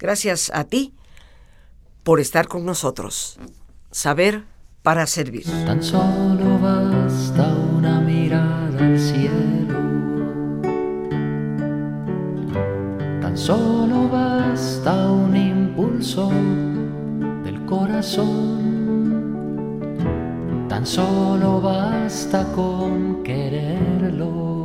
Gracias a ti por estar con nosotros. Saber para servir. Tan solo basta una mirada al cielo. Tan solo basta un impulso del corazón. Tan solo basta con quererlo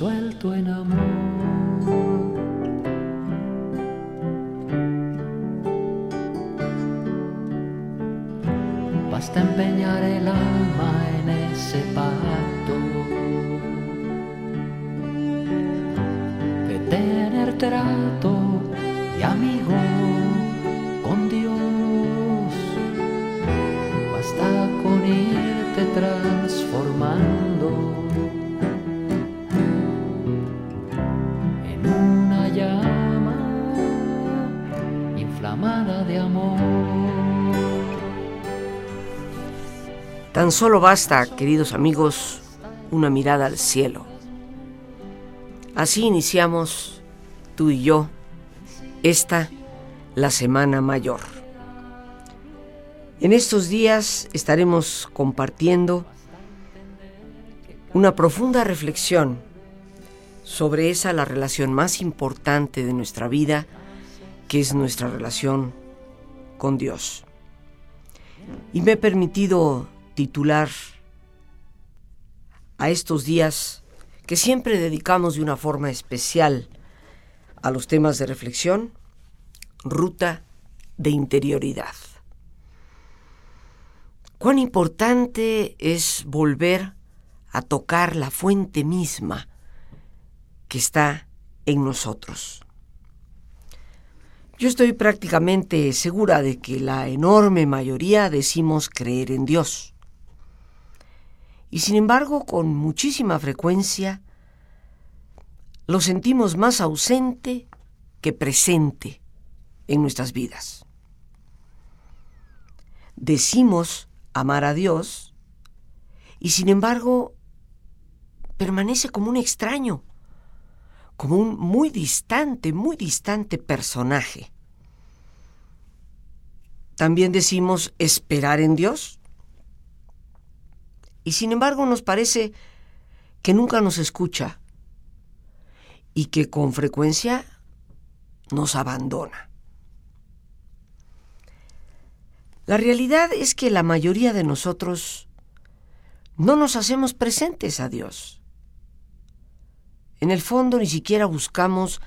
resuelto en amor. Basta empeñar el alma en ese pacto de tener de amor. Tan solo basta, queridos amigos, una mirada al cielo. Así iniciamos tú y yo esta, la Semana Mayor. En estos días estaremos compartiendo una profunda reflexión sobre esa la relación más importante de nuestra vida, que es nuestra relación con Dios. Y me he permitido titular a estos días que siempre dedicamos de una forma especial a los temas de reflexión, ruta de interioridad. Cuán importante es volver a tocar la fuente misma que está en nosotros. Yo estoy prácticamente segura de que la enorme mayoría decimos creer en Dios. Y sin embargo, con muchísima frecuencia, lo sentimos más ausente que presente en nuestras vidas. Decimos amar a Dios y sin embargo permanece como un extraño, como un muy distante, muy distante personaje. También decimos esperar en Dios y sin embargo nos parece que nunca nos escucha y que con frecuencia nos abandona. La realidad es que la mayoría de nosotros no nos hacemos presentes a Dios. En el fondo ni siquiera buscamos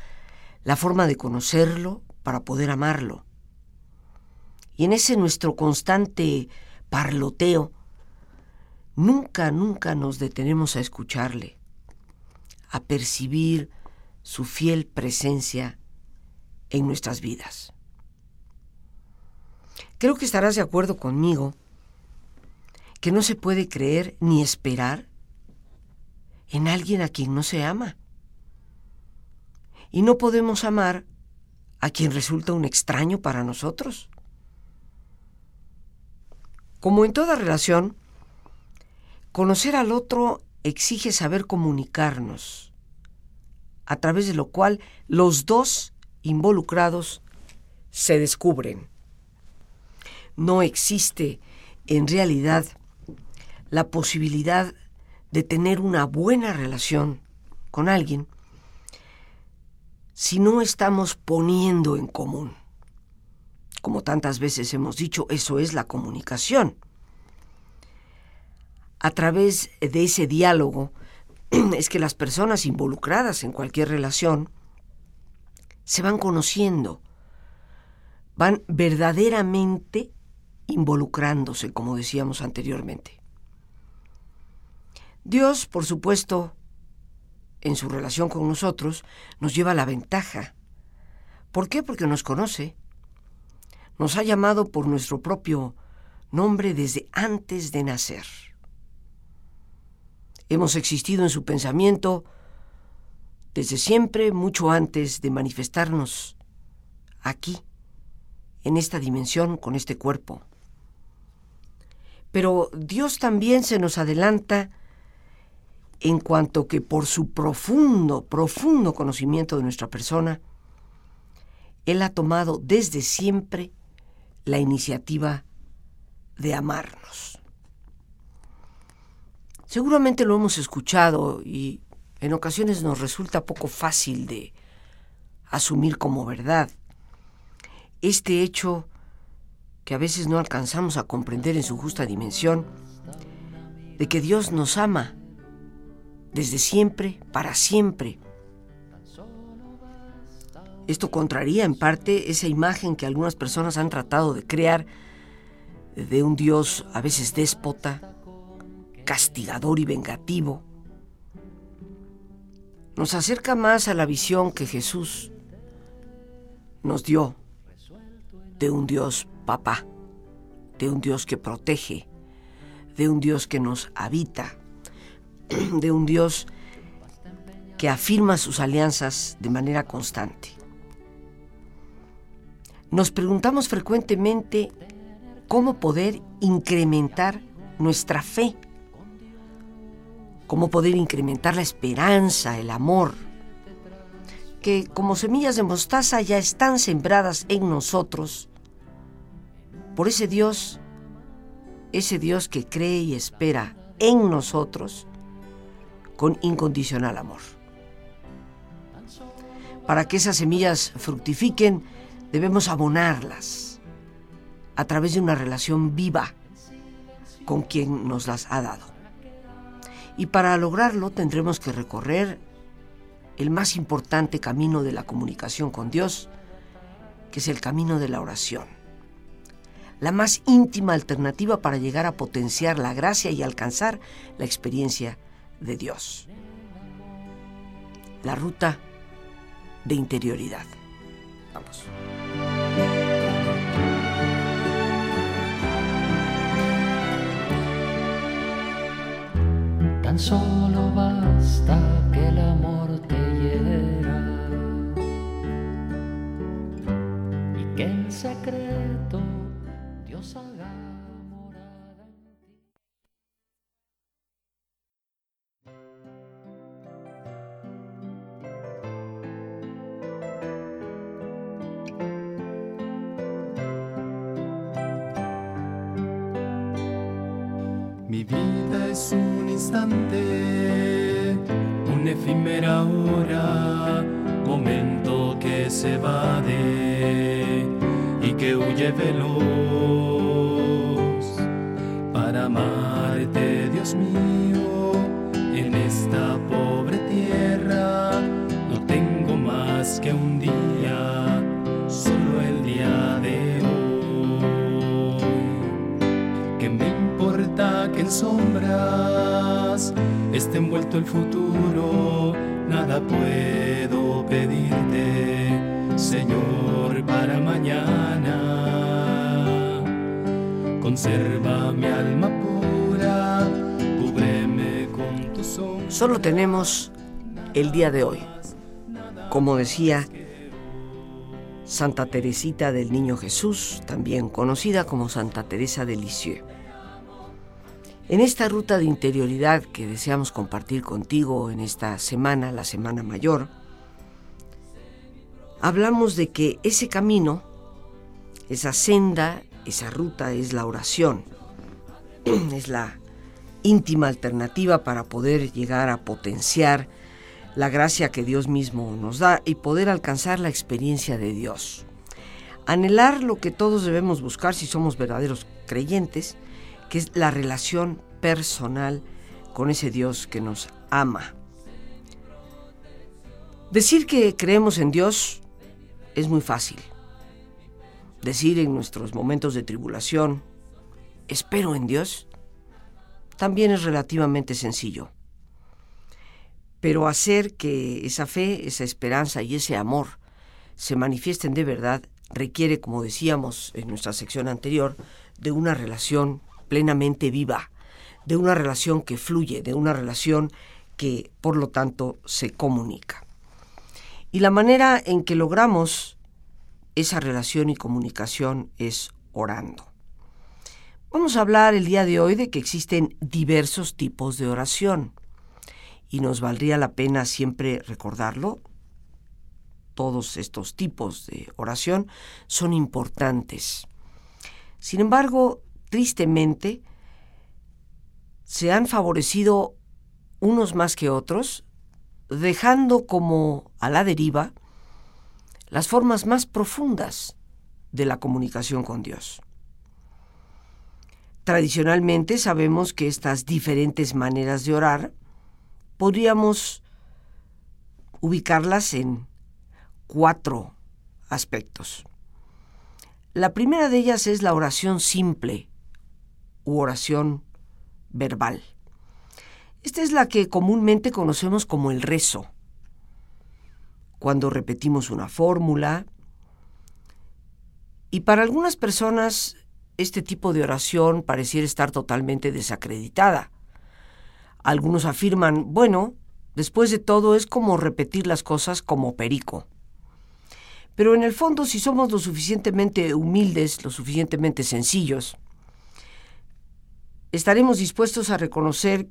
la forma de conocerlo para poder amarlo. Y en ese nuestro constante parloteo, nunca, nunca nos detenemos a escucharle, a percibir su fiel presencia en nuestras vidas. Creo que estarás de acuerdo conmigo que no se puede creer ni esperar en alguien a quien no se ama. Y no podemos amar a quien resulta un extraño para nosotros. Como en toda relación, conocer al otro exige saber comunicarnos, a través de lo cual los dos involucrados se descubren. No existe en realidad la posibilidad de tener una buena relación con alguien si no estamos poniendo en común. Como tantas veces hemos dicho, eso es la comunicación. A través de ese diálogo es que las personas involucradas en cualquier relación se van conociendo, van verdaderamente involucrándose, como decíamos anteriormente. Dios, por supuesto, en su relación con nosotros, nos lleva la ventaja. ¿Por qué? Porque nos conoce. Nos ha llamado por nuestro propio nombre desde antes de nacer. Hemos existido en su pensamiento desde siempre, mucho antes de manifestarnos aquí, en esta dimensión, con este cuerpo. Pero Dios también se nos adelanta en cuanto que por su profundo, profundo conocimiento de nuestra persona, Él ha tomado desde siempre la iniciativa de amarnos. Seguramente lo hemos escuchado y en ocasiones nos resulta poco fácil de asumir como verdad. Este hecho que a veces no alcanzamos a comprender en su justa dimensión, de que Dios nos ama desde siempre, para siempre. Esto contraría en parte esa imagen que algunas personas han tratado de crear de un Dios a veces déspota, castigador y vengativo. Nos acerca más a la visión que Jesús nos dio de un Dios papá, de un Dios que protege, de un Dios que nos habita, de un Dios que afirma sus alianzas de manera constante. Nos preguntamos frecuentemente cómo poder incrementar nuestra fe, cómo poder incrementar la esperanza, el amor, que como semillas de mostaza ya están sembradas en nosotros por ese Dios, ese Dios que cree y espera en nosotros con incondicional amor. Para que esas semillas fructifiquen, debemos abonarlas a través de una relación viva con quien nos las ha dado. Y para lograrlo tendremos que recorrer el más importante camino de la comunicación con Dios, que es el camino de la oración la más íntima alternativa para llegar a potenciar la gracia y alcanzar la experiencia de Dios. La ruta de interioridad. Vamos. Tan solo basta que el amor te hiera y que en secreto veloz amarte, Dios mío, en esta pobre tierra. No tengo más que un día, solo el día de hoy. ¿Qué me importa que en sombras esté envuelto el futuro? Nada puedo pedirte, Señor, para mañana Conserva mi alma pura, cúbreme con tu sombra. Solo tenemos el día de hoy. Como decía Santa Teresita del Niño Jesús, también conocida como Santa Teresa de Lisieux. En esta ruta de interioridad que deseamos compartir contigo en esta semana, la Semana Mayor, hablamos de que ese camino, esa senda, esa ruta es la oración. Es la íntima alternativa para poder llegar a potenciar la gracia que Dios mismo nos da y poder alcanzar la experiencia de Dios. Anhelar lo que todos debemos buscar si somos verdaderos creyentes, que es la relación personal con ese Dios que nos ama. Decir que creemos en Dios es muy fácil decir en nuestros momentos de tribulación, espero en Dios, también es relativamente sencillo. Pero hacer que esa fe, esa esperanza y ese amor se manifiesten de verdad requiere, como decíamos en nuestra sección anterior, de una relación plenamente viva, de una relación que fluye, de una relación que, por lo tanto, se comunica. Y la manera en que logramos esa relación y comunicación es orando. Vamos a hablar el día de hoy de que existen diversos tipos de oración y nos valdría la pena siempre recordarlo, todos estos tipos de oración son importantes. Sin embargo, tristemente, se han favorecido unos más que otros, dejando como a la deriva las formas más profundas de la comunicación con Dios. Tradicionalmente sabemos que estas diferentes maneras de orar podríamos ubicarlas en cuatro aspectos. La primera de ellas es la oración simple u oración verbal. Esta es la que comúnmente conocemos como el rezo. Cuando repetimos una fórmula, y para algunas personas este tipo de oración pareciera estar totalmente desacreditada. Algunos afirman, bueno, después de todo es como repetir las cosas como perico. Pero en el fondo, si somos lo suficientemente humildes, lo suficientemente sencillos, estaremos dispuestos a reconocer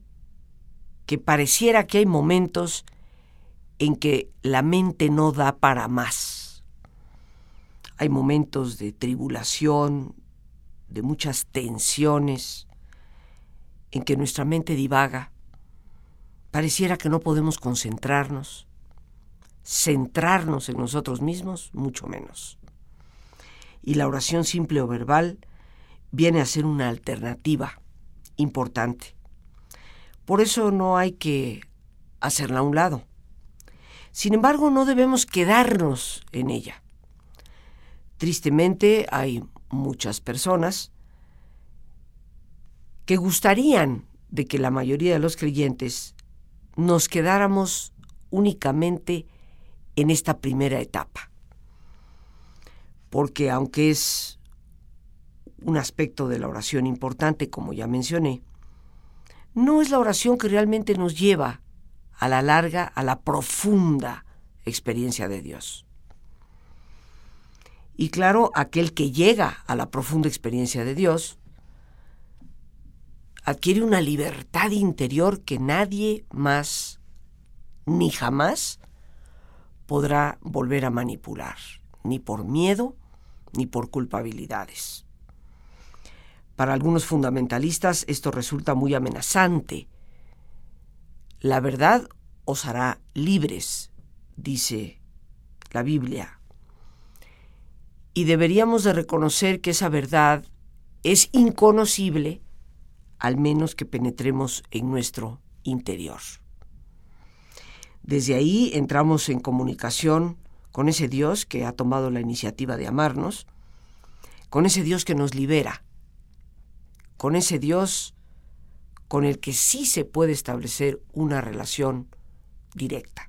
que pareciera que hay momentos en que la mente no da para más. Hay momentos de tribulación, de muchas tensiones, en que nuestra mente divaga. Pareciera que no podemos concentrarnos, centrarnos en nosotros mismos, mucho menos. Y la oración simple o verbal viene a ser una alternativa importante. Por eso no hay que hacerla a un lado. Sin embargo, no debemos quedarnos en ella. Tristemente hay muchas personas que gustarían de que la mayoría de los creyentes nos quedáramos únicamente en esta primera etapa. Porque aunque es un aspecto de la oración importante, como ya mencioné, no es la oración que realmente nos lleva a la larga, a la profunda experiencia de Dios. Y claro, aquel que llega a la profunda experiencia de Dios adquiere una libertad interior que nadie más ni jamás podrá volver a manipular, ni por miedo ni por culpabilidades. Para algunos fundamentalistas esto resulta muy amenazante. La verdad os hará libres, dice la Biblia y deberíamos de reconocer que esa verdad es inconocible al menos que penetremos en nuestro interior. Desde ahí entramos en comunicación con ese Dios que ha tomado la iniciativa de amarnos, con ese Dios que nos libera, con ese Dios con el que sí se puede establecer una relación directa.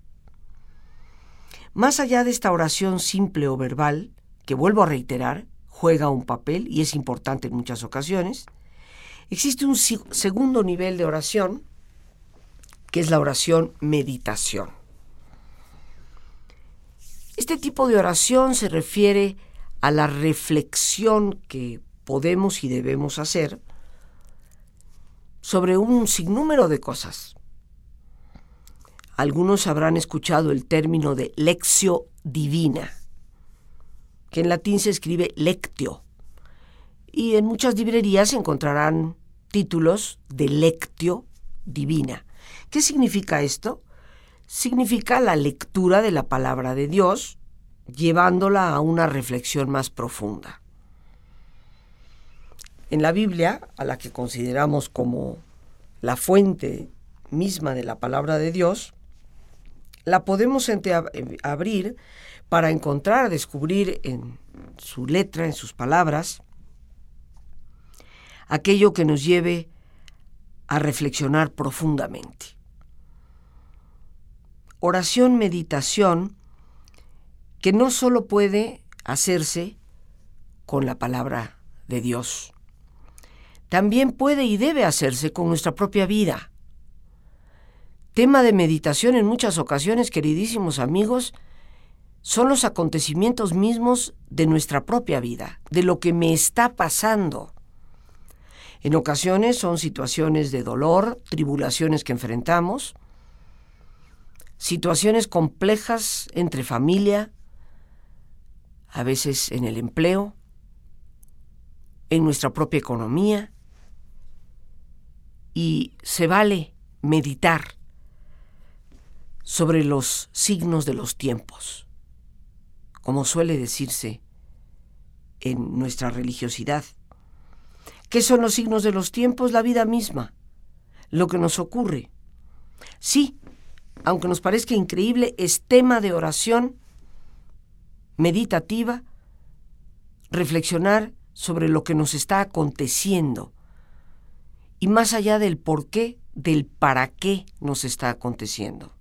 Más allá de esta oración simple o verbal, que vuelvo a reiterar, juega un papel y es importante en muchas ocasiones. Existe un segundo nivel de oración, que es la oración meditación. Este tipo de oración se refiere a la reflexión que podemos y debemos hacer sobre un sinnúmero de cosas. Algunos habrán escuchado el término de lección divina que en latín se escribe lectio. Y en muchas librerías encontrarán títulos de lectio divina. ¿Qué significa esto? Significa la lectura de la palabra de Dios, llevándola a una reflexión más profunda. En la Biblia, a la que consideramos como la fuente misma de la palabra de Dios, la podemos abrir para encontrar, descubrir en su letra, en sus palabras, aquello que nos lleve a reflexionar profundamente. Oración, meditación, que no solo puede hacerse con la palabra de Dios, también puede y debe hacerse con nuestra propia vida. Tema de meditación en muchas ocasiones, queridísimos amigos, son los acontecimientos mismos de nuestra propia vida, de lo que me está pasando. En ocasiones son situaciones de dolor, tribulaciones que enfrentamos, situaciones complejas entre familia, a veces en el empleo, en nuestra propia economía, y se vale meditar sobre los signos de los tiempos, como suele decirse en nuestra religiosidad. ¿Qué son los signos de los tiempos? La vida misma, lo que nos ocurre. Sí, aunque nos parezca increíble, es tema de oración meditativa, reflexionar sobre lo que nos está aconteciendo y más allá del por qué, del para qué nos está aconteciendo.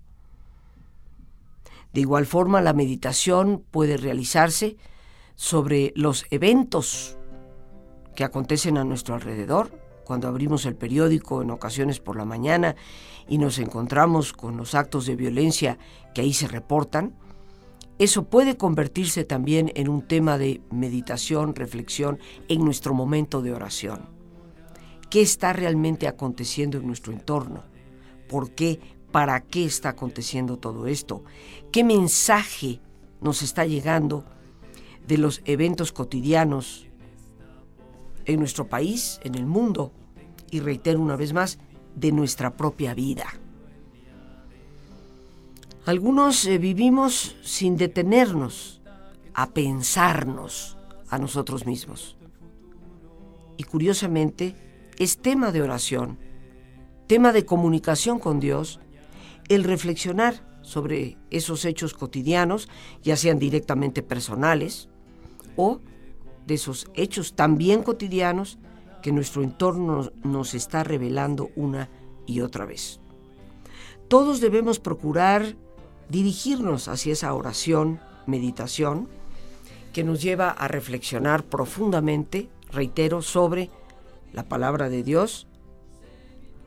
De igual forma, la meditación puede realizarse sobre los eventos que acontecen a nuestro alrededor, cuando abrimos el periódico en ocasiones por la mañana y nos encontramos con los actos de violencia que ahí se reportan, eso puede convertirse también en un tema de meditación, reflexión en nuestro momento de oración. ¿Qué está realmente aconteciendo en nuestro entorno? ¿Por qué? ¿Para qué está aconteciendo todo esto? ¿Qué mensaje nos está llegando de los eventos cotidianos en nuestro país, en el mundo? Y reitero una vez más, de nuestra propia vida. Algunos eh, vivimos sin detenernos a pensarnos a nosotros mismos. Y curiosamente, es tema de oración, tema de comunicación con Dios, el reflexionar sobre esos hechos cotidianos, ya sean directamente personales o de esos hechos también cotidianos que nuestro entorno nos está revelando una y otra vez. Todos debemos procurar dirigirnos hacia esa oración, meditación, que nos lleva a reflexionar profundamente, reitero, sobre la palabra de Dios,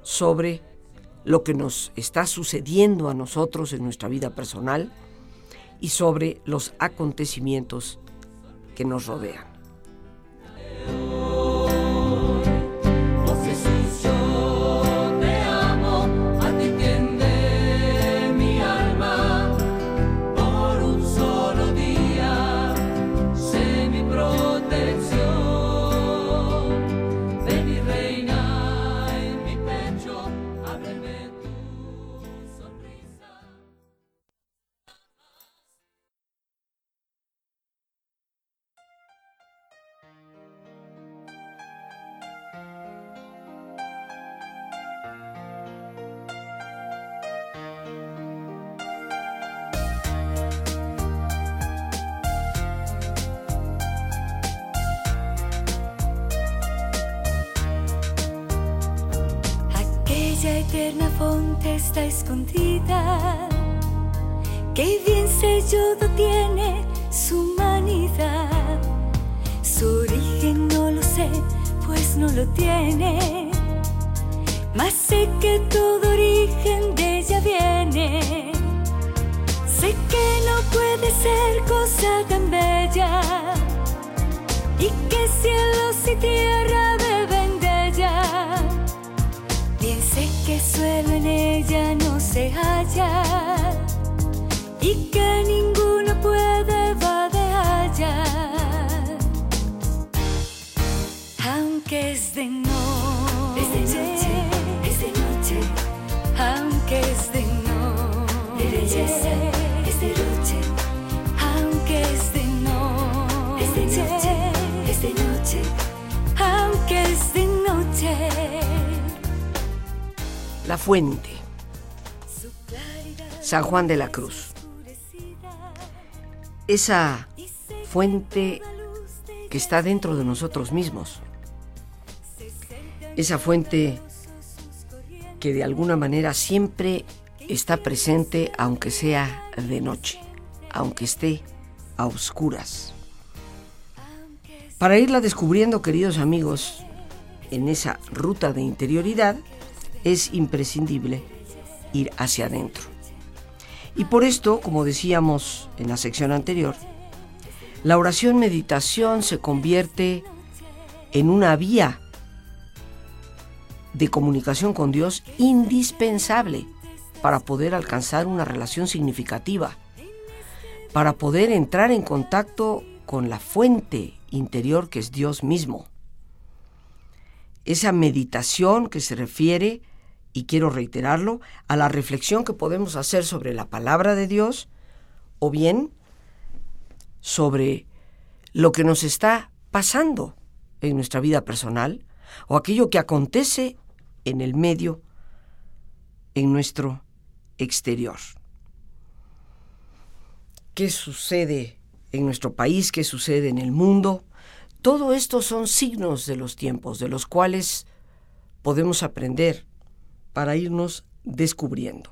sobre lo que nos está sucediendo a nosotros en nuestra vida personal y sobre los acontecimientos que nos rodean. Escondida. Qué bien sellado tiene su humanidad. Su origen no lo sé, pues no lo tiene. Mas sé que todo origen de ella viene. Sé que no puede ser cosa tan bella. Y que cielos y tierra en ella no se halla. Y que Fuente, San Juan de la Cruz. Esa fuente que está dentro de nosotros mismos. Esa fuente que de alguna manera siempre está presente aunque sea de noche, aunque esté a oscuras. Para irla descubriendo, queridos amigos, en esa ruta de interioridad, es imprescindible ir hacia adentro. Y por esto, como decíamos en la sección anterior, la oración meditación se convierte en una vía de comunicación con Dios indispensable para poder alcanzar una relación significativa, para poder entrar en contacto con la fuente interior que es Dios mismo. Esa meditación que se refiere, y quiero reiterarlo, a la reflexión que podemos hacer sobre la palabra de Dios o bien sobre lo que nos está pasando en nuestra vida personal o aquello que acontece en el medio, en nuestro exterior. ¿Qué sucede en nuestro país? ¿Qué sucede en el mundo? Todo esto son signos de los tiempos, de los cuales podemos aprender para irnos descubriendo.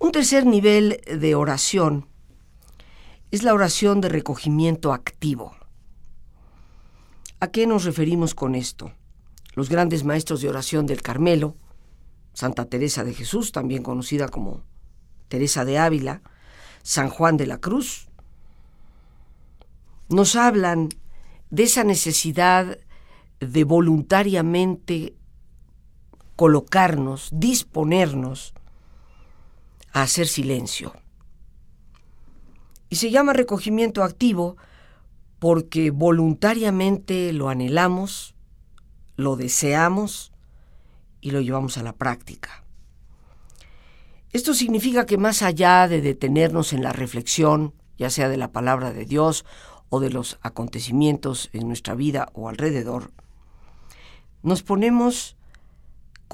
Un tercer nivel de oración es la oración de recogimiento activo. ¿A qué nos referimos con esto? Los grandes maestros de oración del Carmelo, Santa Teresa de Jesús, también conocida como Teresa de Ávila, San Juan de la Cruz, nos hablan de esa necesidad de voluntariamente colocarnos, disponernos a hacer silencio. Y se llama recogimiento activo porque voluntariamente lo anhelamos, lo deseamos y lo llevamos a la práctica. Esto significa que más allá de detenernos en la reflexión, ya sea de la palabra de Dios o de los acontecimientos en nuestra vida o alrededor, nos ponemos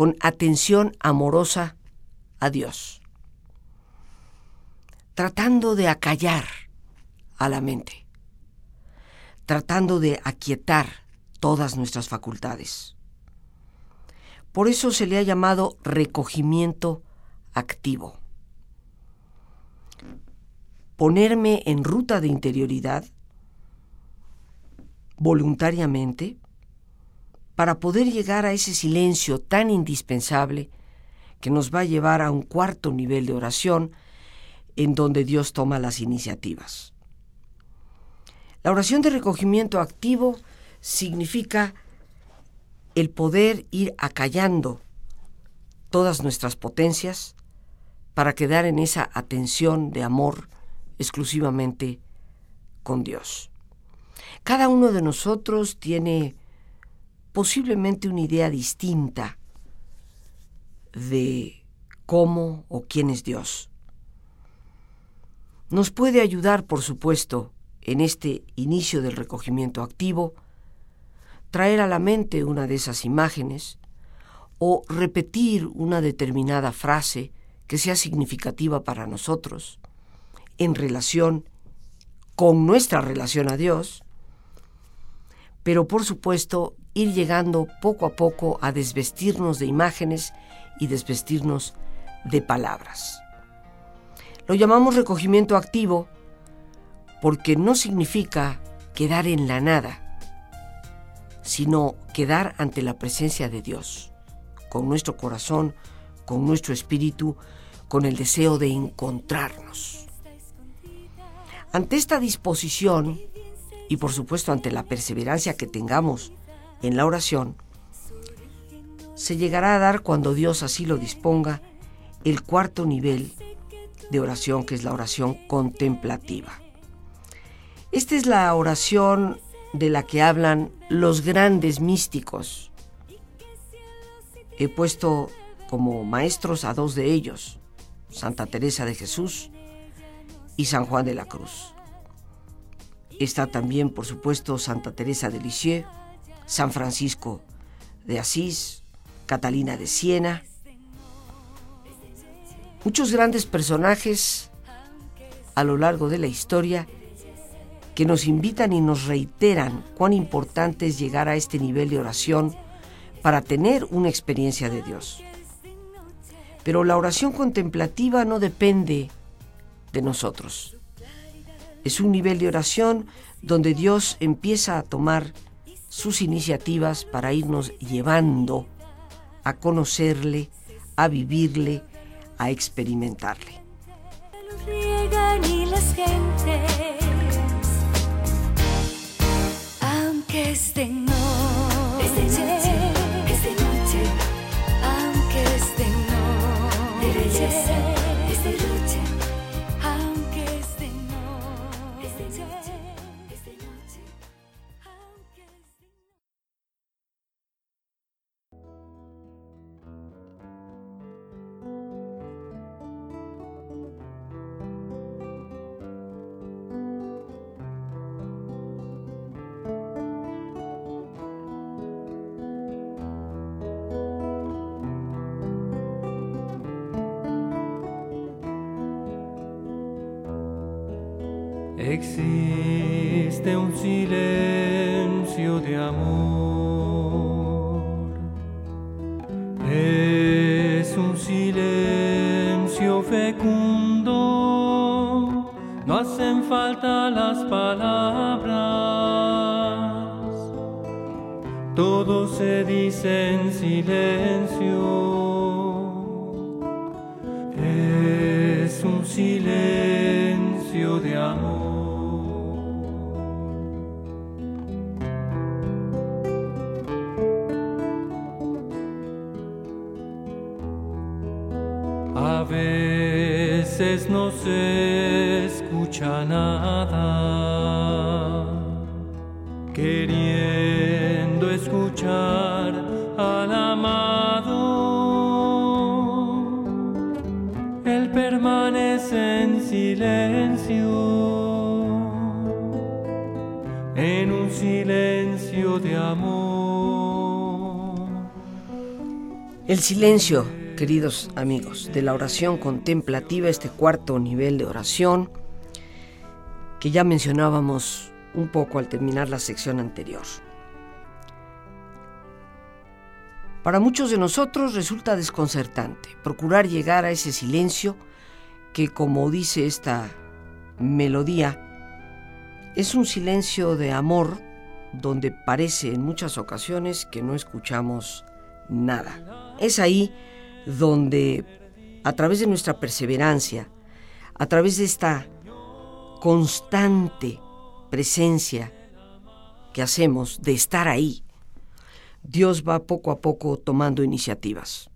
con atención amorosa a Dios tratando de acallar a la mente, tratando de aquietar todas nuestras facultades. Por eso se le ha llamado recogimiento activo. Ponerme en ruta de interioridad voluntariamente para poder llegar a ese silencio tan indispensable que nos va a llevar a un cuarto nivel de oración en donde Dios toma las iniciativas. La oración de recogimiento activo significa el poder ir acallando todas nuestras potencias para quedar en esa atención de amor exclusivamente con Dios. Cada uno de nosotros tiene posiblemente una idea distinta de cómo o quién es Dios. Nos puede ayudar, por supuesto, en este inicio del recogimiento activo, traer a la mente una de esas imágenes o repetir una determinada frase que sea significativa para nosotros en relación con nuestra relación a Dios, pero por supuesto ir llegando poco a poco a desvestirnos de imágenes y desvestirnos de palabras. Lo llamamos recogimiento activo porque no significa quedar en la nada, sino quedar ante la presencia de Dios, con nuestro corazón, con nuestro espíritu, con el deseo de encontrarnos. Ante esta disposición, y por supuesto ante la perseverancia que tengamos en la oración, se llegará a dar cuando Dios así lo disponga el cuarto nivel de oración, que es la oración contemplativa. Esta es la oración de la que hablan los grandes místicos. He puesto como maestros a dos de ellos, Santa Teresa de Jesús y San Juan de la Cruz. Está también, por supuesto, Santa Teresa de Lisieux, San Francisco de Asís, Catalina de Siena, muchos grandes personajes a lo largo de la historia que nos invitan y nos reiteran cuán importante es llegar a este nivel de oración para tener una experiencia de Dios. Pero la oración contemplativa no depende de nosotros. Es un nivel de oración donde Dios empieza a tomar sus iniciativas para irnos llevando a conocerle, a vivirle, a experimentarle. y las gentes, aunque es de noche, es de noche, es de noche, aunque es de noche. Todo se dice en silencio. Es un silencio de amor. A veces no se escucha nada, al amado. Él permanece en silencio, en un silencio de amor. El silencio, queridos amigos, de la oración contemplativa, este cuarto nivel de oración que ya mencionábamos un poco al terminar la sección anterior. Para muchos de nosotros resulta desconcertante procurar llegar a ese silencio que, como dice esta melodía, es un silencio de amor donde parece en muchas ocasiones que no escuchamos nada. Es ahí donde, a través de nuestra perseverancia, a través de esta constante presencia que hacemos de estar ahí, Dios va poco a poco tomando iniciativas.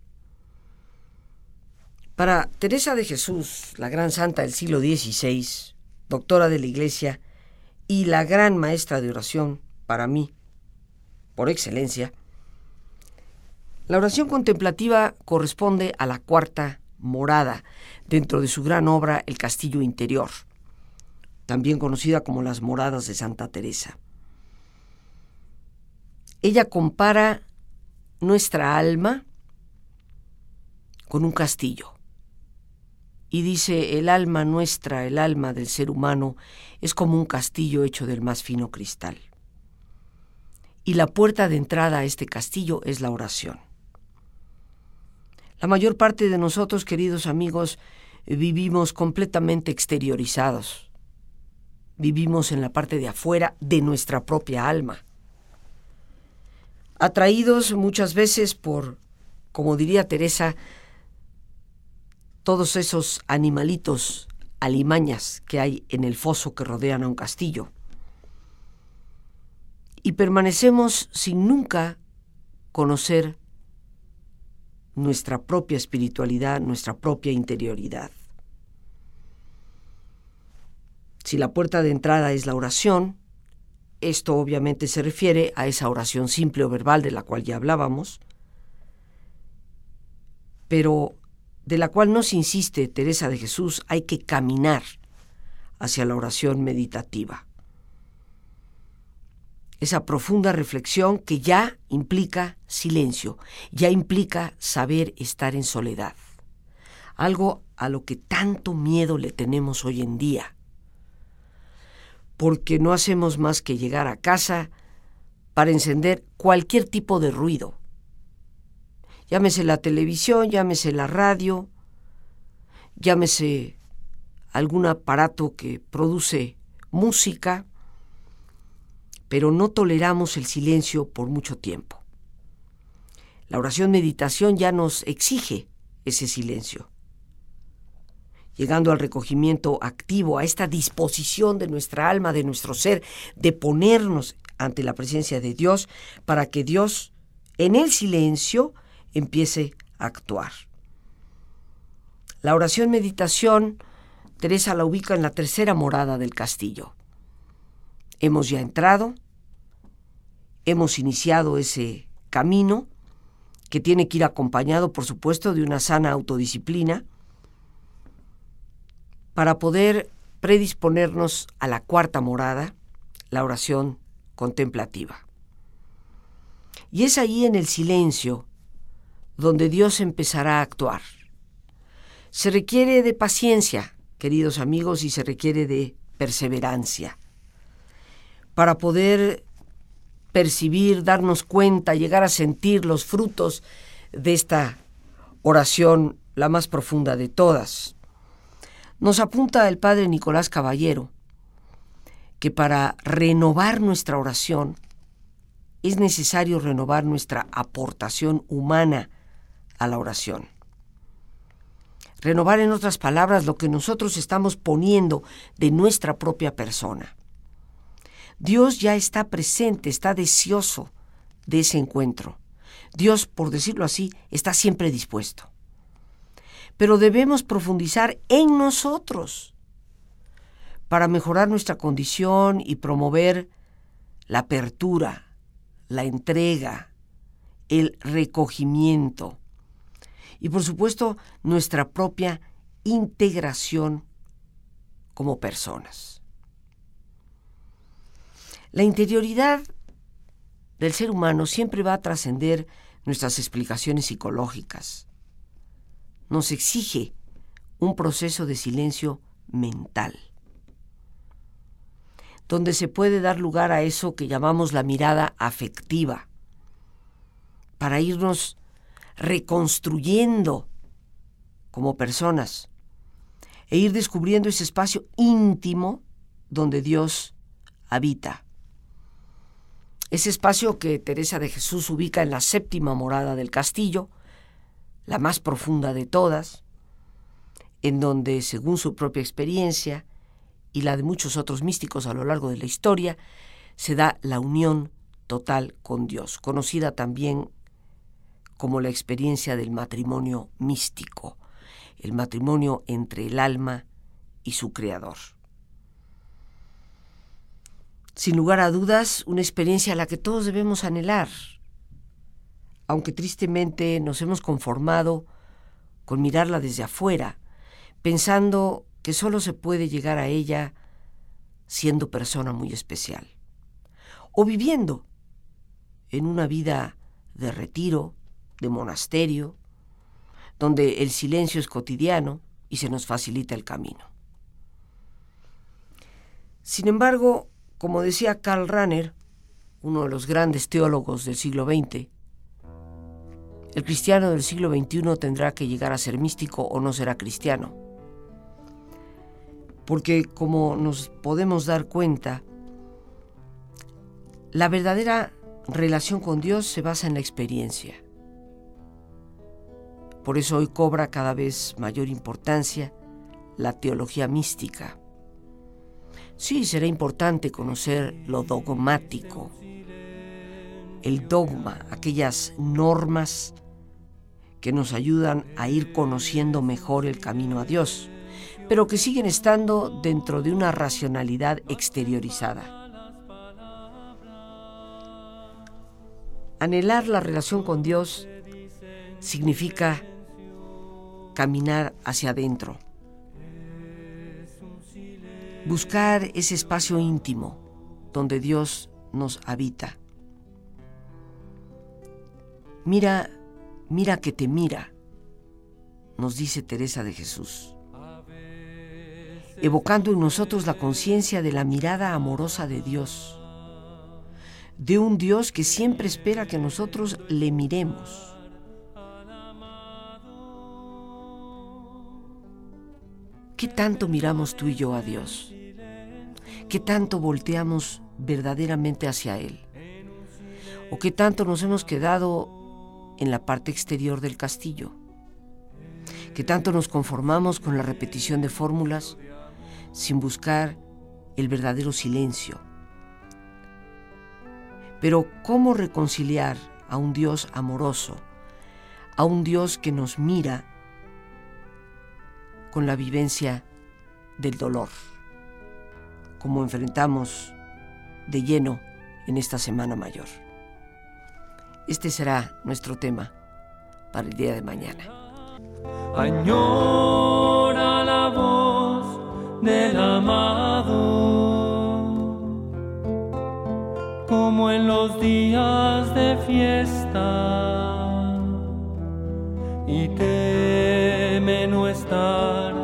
Para Teresa de Jesús, la gran santa del siglo XVI, doctora de la Iglesia y la gran maestra de oración para mí, por excelencia, la oración contemplativa corresponde a la cuarta morada dentro de su gran obra El Castillo Interior, también conocida como las moradas de Santa Teresa. Ella compara nuestra alma con un castillo y dice, el alma nuestra, el alma del ser humano, es como un castillo hecho del más fino cristal. Y la puerta de entrada a este castillo es la oración. La mayor parte de nosotros, queridos amigos, vivimos completamente exteriorizados. Vivimos en la parte de afuera de nuestra propia alma. Atraídos muchas veces por, como diría Teresa, todos esos animalitos alimañas que hay en el foso que rodean a un castillo. Y permanecemos sin nunca conocer nuestra propia espiritualidad, nuestra propia interioridad. Si la puerta de entrada es la oración, esto obviamente se refiere a esa oración simple o verbal de la cual ya hablábamos, pero de la cual nos insiste Teresa de Jesús, hay que caminar hacia la oración meditativa. Esa profunda reflexión que ya implica silencio, ya implica saber estar en soledad. Algo a lo que tanto miedo le tenemos hoy en día. Porque no hacemos más que llegar a casa para encender cualquier tipo de ruido Llámese la televisión, llámese la radio, llámese algún aparato que produce música, pero no toleramos el silencio por mucho tiempo. La oración meditación ya nos exige ese silencio. Llegando al recogimiento activo, a esta disposición de nuestra alma, de nuestro ser, de ponernos ante la presencia de Dios para que Dios en el silencio empiece a actuar. La oración meditación, Teresa la ubica en la tercera morada del castillo. Hemos ya entrado, hemos iniciado ese camino que tiene que ir acompañado, por supuesto, de una sana autodisciplina para poder predisponernos a la cuarta morada, la oración contemplativa. Y es ahí en el silencio donde Dios empezará a actuar. Se requiere de paciencia, queridos amigos, y se requiere de perseverancia. Para poder percibir, darnos cuenta, llegar a sentir los frutos de esta oración, la más profunda de todas. Nos apunta el padre Nicolás Caballero que para renovar nuestra oración es necesario renovar nuestra aportación humana a la oración. Renovar en otras palabras lo que nosotros estamos poniendo de nuestra propia persona. Dios ya está presente, está deseoso de ese encuentro. Dios, por decirlo así, está siempre dispuesto. Pero debemos profundizar en nosotros para mejorar nuestra condición y promover la apertura, la entrega, el recogimiento y por supuesto nuestra propia integración como personas. La interioridad del ser humano siempre va a trascender nuestras explicaciones psicológicas. Nos exige un proceso de silencio mental, donde se puede dar lugar a eso que llamamos la mirada afectiva, para irnos reconstruyendo como personas e ir descubriendo ese espacio íntimo donde Dios habita. Ese espacio que Teresa de Jesús ubica en la séptima morada del castillo, la más profunda de todas, en donde, según su propia experiencia y la de muchos otros místicos a lo largo de la historia, se da la unión total con Dios, conocida también como la experiencia del matrimonio místico, el matrimonio entre el alma y su creador. Sin lugar a dudas, una experiencia a la que todos debemos anhelar, aunque tristemente nos hemos conformado con mirarla desde afuera, pensando que solo se puede llegar a ella siendo persona muy especial, o viviendo en una vida de retiro, de monasterio, donde el silencio es cotidiano y se nos facilita el camino. Sin embargo, como decía Karl Rahner, uno de los grandes teólogos del siglo XX, el cristiano del siglo XXI tendrá que llegar a ser místico o no será cristiano. Porque como nos podemos dar cuenta, la verdadera relación con Dios se basa en la experiencia. Por eso hoy cobra cada vez mayor importancia la teología mística. Sí, será importante conocer lo dogmático, el dogma, aquellas normas que nos ayudan a ir conociendo mejor el camino a Dios, pero que siguen estando dentro de una racionalidad exteriorizada. Anhelar la relación con Dios significa caminar hacia adentro. Buscar ese espacio íntimo donde Dios nos habita. Mira, mira que te mira, nos dice Teresa de Jesús, evocando en nosotros la conciencia de la mirada amorosa de Dios, de un Dios que siempre espera que nosotros le miremos ¿Qué tanto miramos tú y yo a Dios? ¿Qué tanto volteamos verdaderamente hacia Él? ¿O qué tanto nos hemos quedado en la parte exterior del castillo? ¿Qué tanto nos conformamos con la repetición de fórmulas sin buscar el verdadero silencio? Pero ¿cómo reconciliar a un Dios amoroso, a un Dios que nos mira con la vivencia del dolor, como enfrentamos de lleno en esta Semana Mayor. Este será nuestro tema para el día de mañana. Añora la voz del amado, como en los días de fiesta, y teme no estar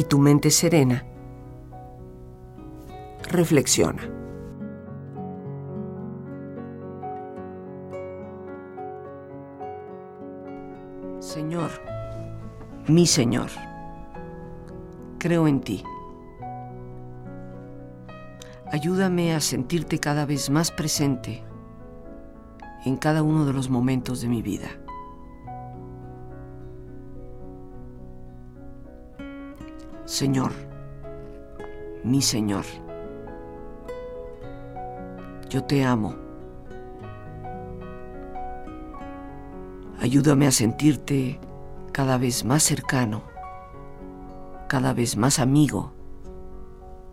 y tu mente serena, reflexiona. Señor, mi Señor, creo en ti. Ayúdame a sentirte cada vez más presente en cada uno de los momentos de mi vida. Señor, mi Señor, yo te amo. Ayúdame a sentirte cada vez más cercano, cada vez más amigo,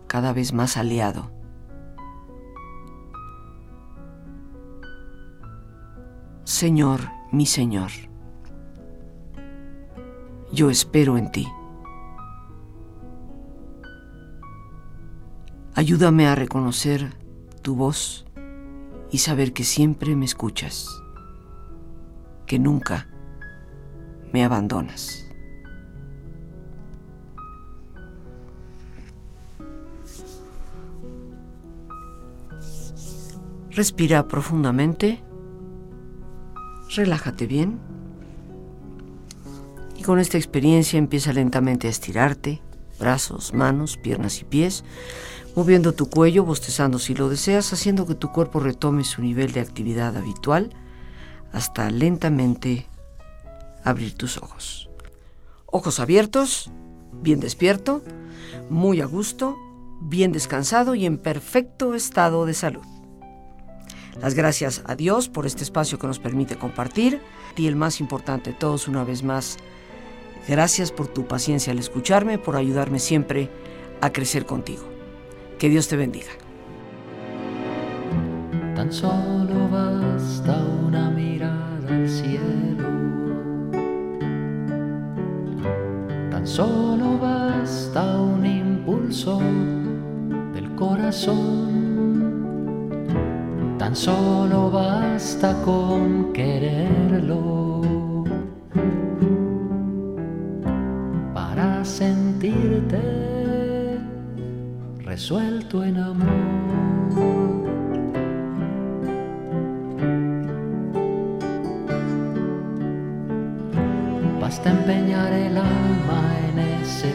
cada vez más aliado. Señor, mi Señor, yo espero en ti. Ayúdame a reconocer tu voz y saber que siempre me escuchas, que nunca me abandonas. Respira profundamente, relájate bien. Y con esta experiencia empieza lentamente a estirarte, brazos, manos, piernas y pies, moviendo tu cuello, bostezando si lo deseas, haciendo que tu cuerpo retome su nivel de actividad habitual hasta lentamente abrir tus ojos. Ojos abiertos, bien despierto, muy a gusto, bien descansado y en perfecto estado de salud. Las gracias a Dios por este espacio que nos permite compartir. Y el más importante de todos, una vez más, gracias por tu paciencia al escucharme, por ayudarme siempre a crecer contigo. Que Dios te bendiga. Tan solo basta una mirada al cielo. Tan solo basta un impulso del corazón. Tan solo basta con quererlo resuelto en amor. Basta empeñar el alma en ese